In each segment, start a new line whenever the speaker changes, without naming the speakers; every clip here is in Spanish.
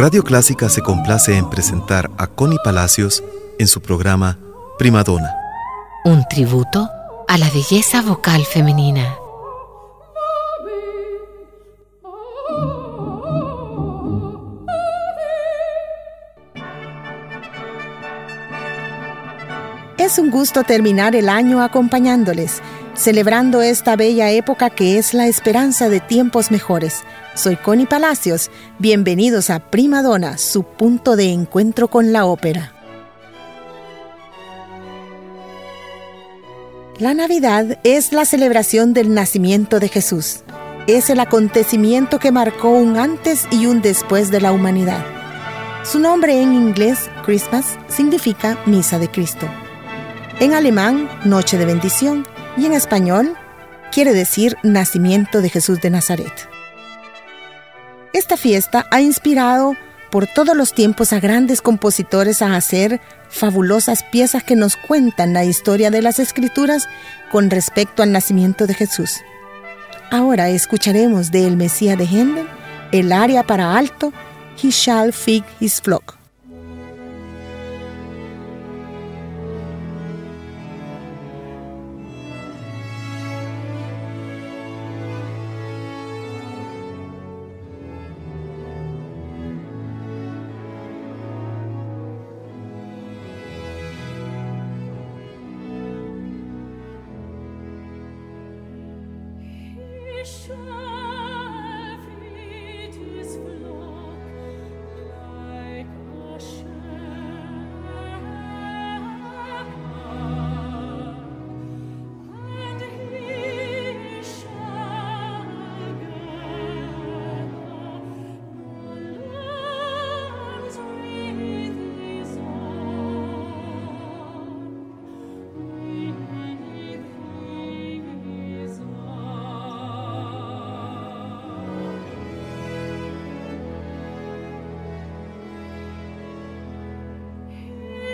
Radio Clásica se complace en presentar a Connie Palacios en su programa Primadona.
Un tributo a la belleza vocal femenina.
Es un gusto terminar el año acompañándoles, celebrando esta bella época que es la esperanza de tiempos mejores. Soy Connie Palacios. Bienvenidos a Prima Donna, su punto de encuentro con la ópera. La Navidad es la celebración del nacimiento de Jesús. Es el acontecimiento que marcó un antes y un después de la humanidad. Su nombre en inglés, Christmas, significa Misa de Cristo. En alemán, Noche de Bendición, y en español, quiere decir Nacimiento de Jesús de Nazaret. Esta fiesta ha inspirado por todos los tiempos a grandes compositores a hacer fabulosas piezas que nos cuentan la historia de las escrituras con respecto al nacimiento de Jesús. Ahora escucharemos de El Mesías de Händel el aria para alto He Shall Feed His Flock.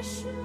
Yes.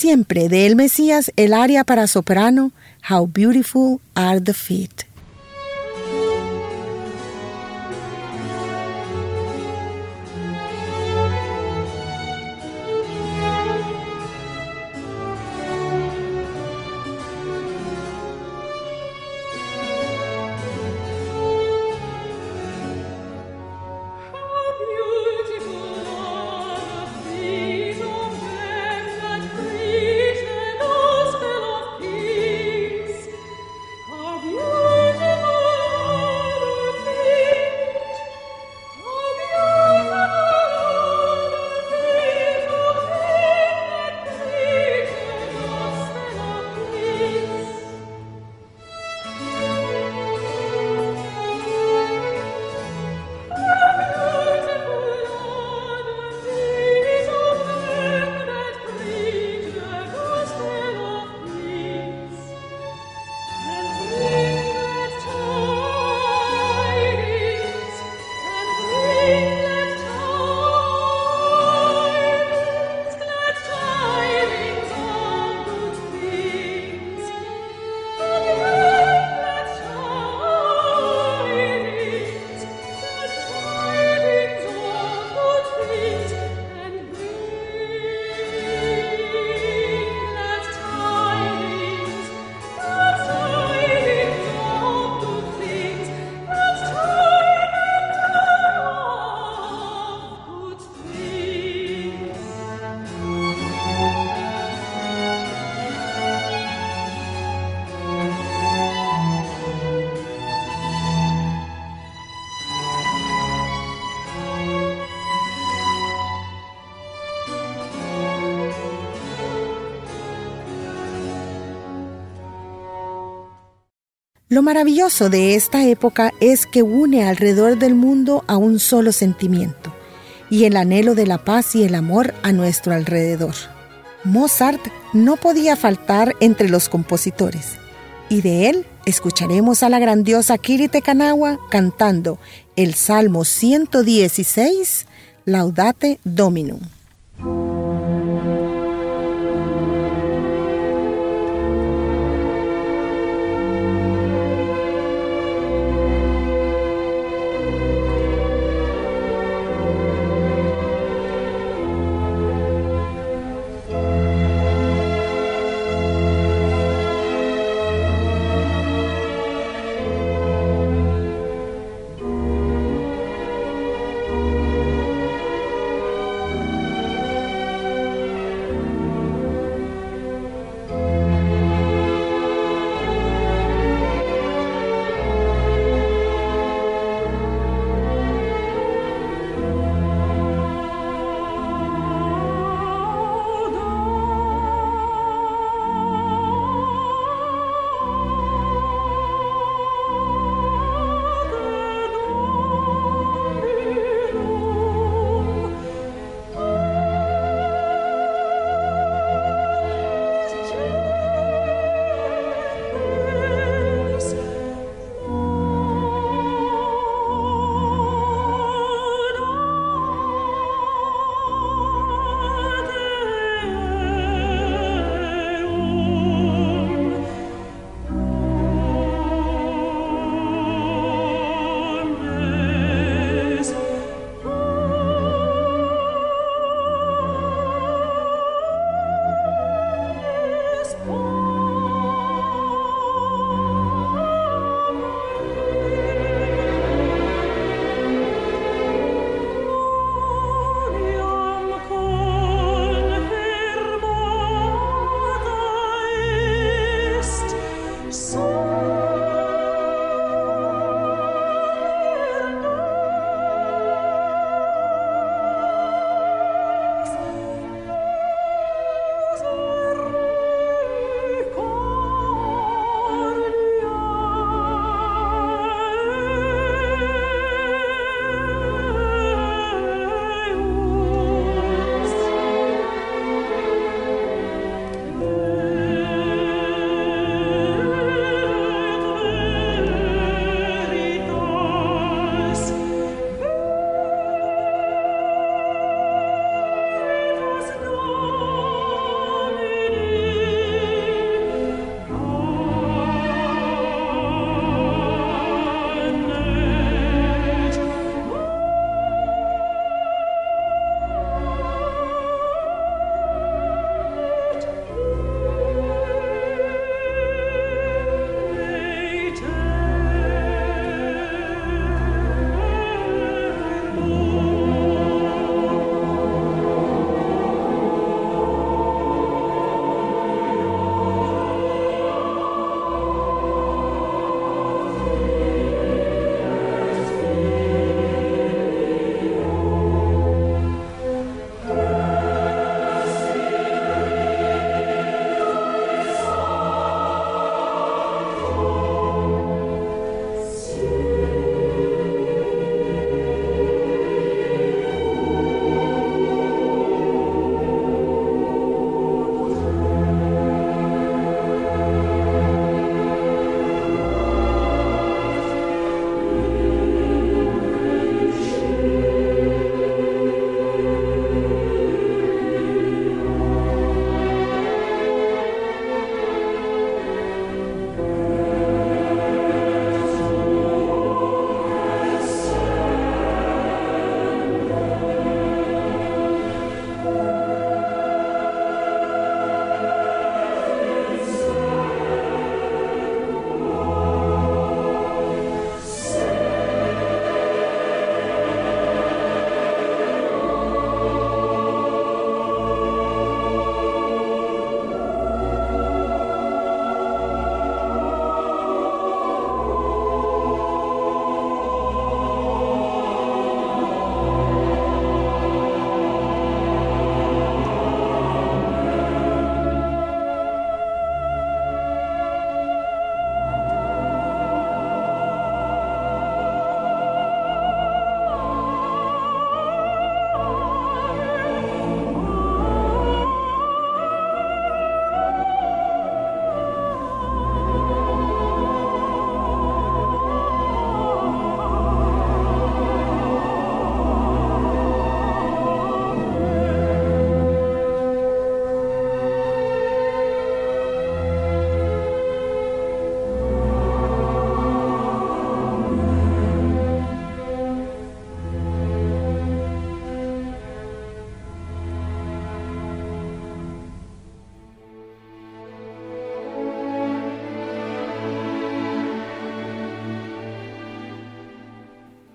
Siempre de El Mesías el área para soprano How Beautiful Are the Feet. Lo maravilloso de esta época es que une alrededor del mundo a un solo sentimiento y el anhelo de la paz y el amor a nuestro alrededor. Mozart no podía faltar entre los compositores y de él escucharemos a la grandiosa Kirite Kanawa cantando el Salmo 116, Laudate Dominum.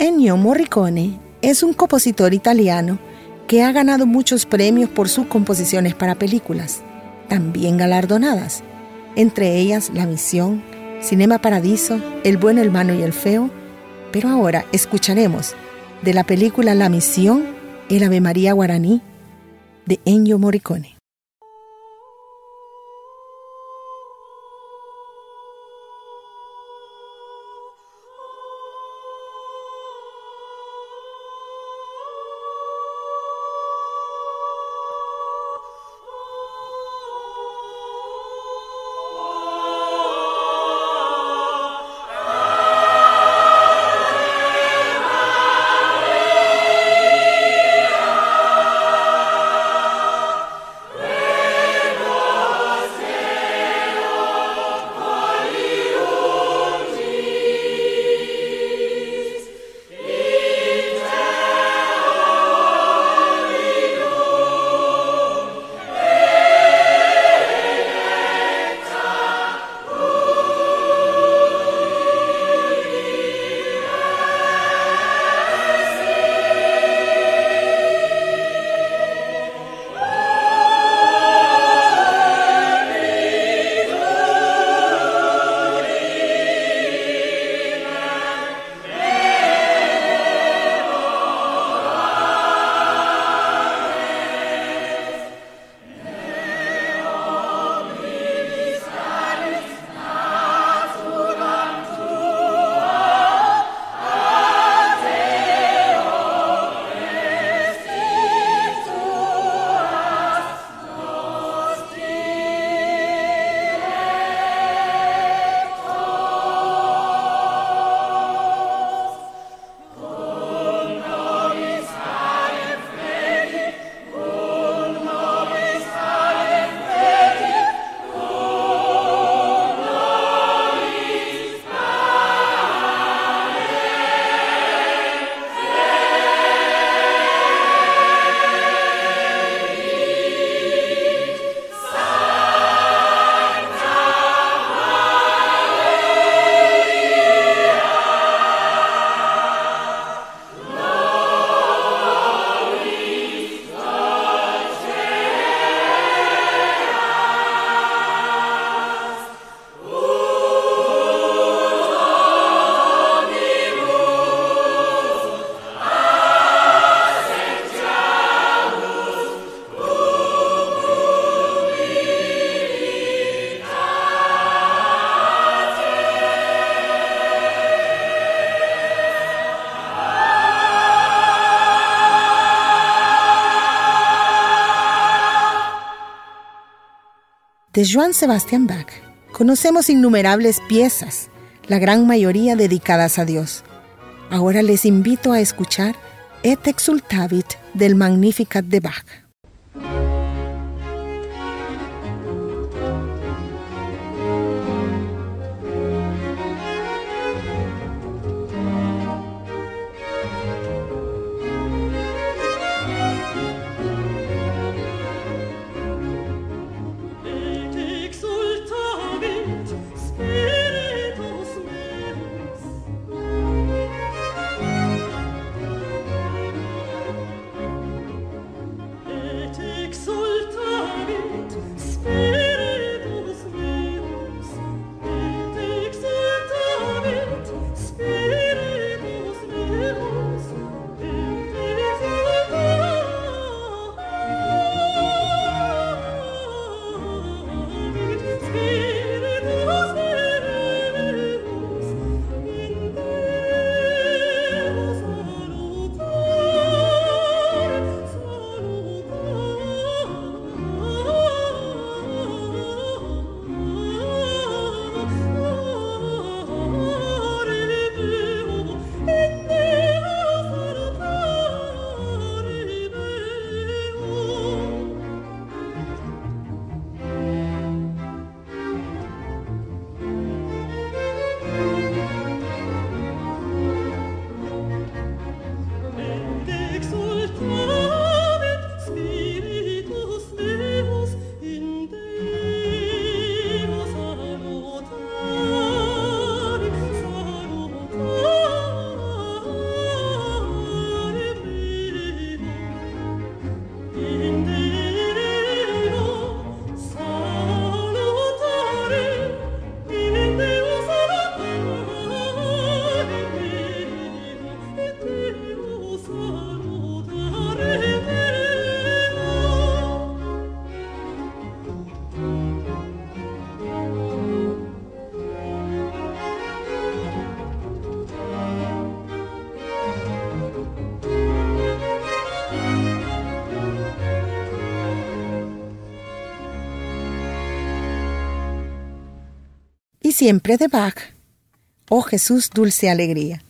Ennio Morricone es un compositor italiano que ha ganado muchos premios por sus composiciones para películas, también galardonadas, entre ellas La Misión, Cinema Paradiso, El Bueno, el Malo y el Feo, pero ahora escucharemos de la película La Misión, el Ave María Guaraní, de Ennio Morricone. De Joan Sebastian Bach conocemos innumerables piezas, la gran mayoría dedicadas a Dios. Ahora les invito a escuchar Et exultavit del Magnificat de Bach.
Siempre de Bach. Oh Jesús, dulce alegría.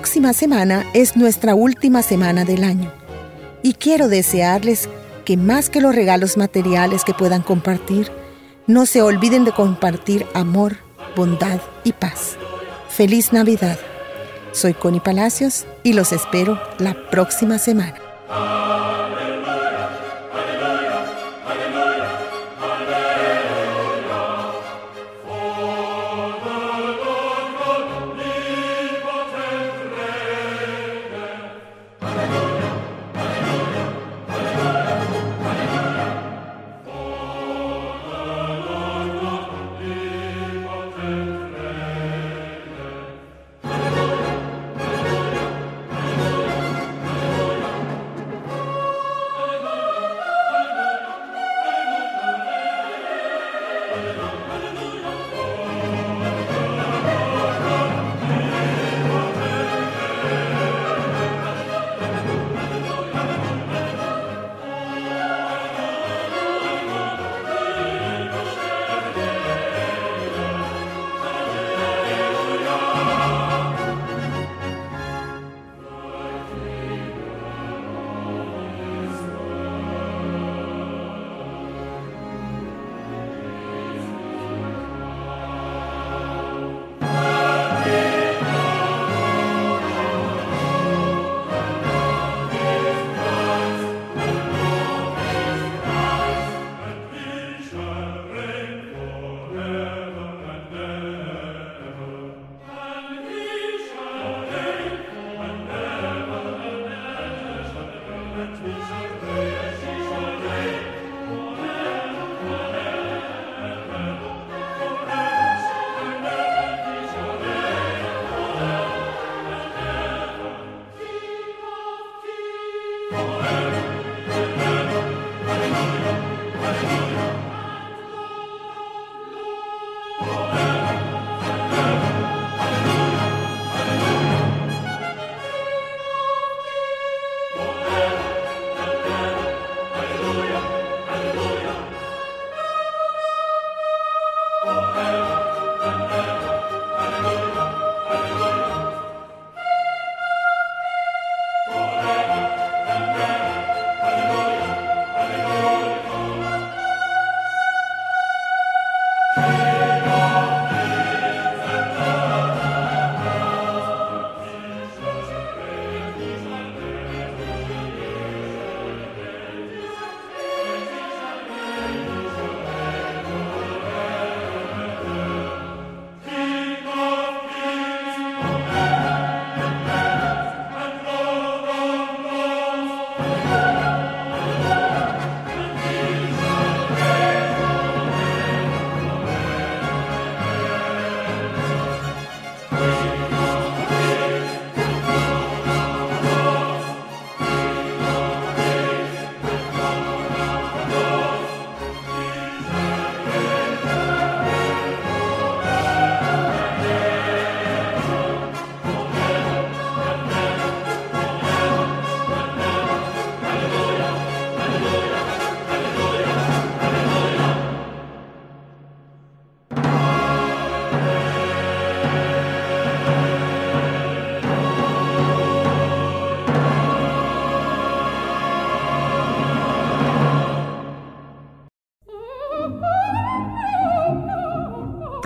Próxima semana es nuestra última semana del año y quiero desearles que más que los regalos materiales que puedan compartir, no se olviden de compartir amor, bondad y paz. Feliz Navidad. Soy Connie Palacios y los espero la próxima semana.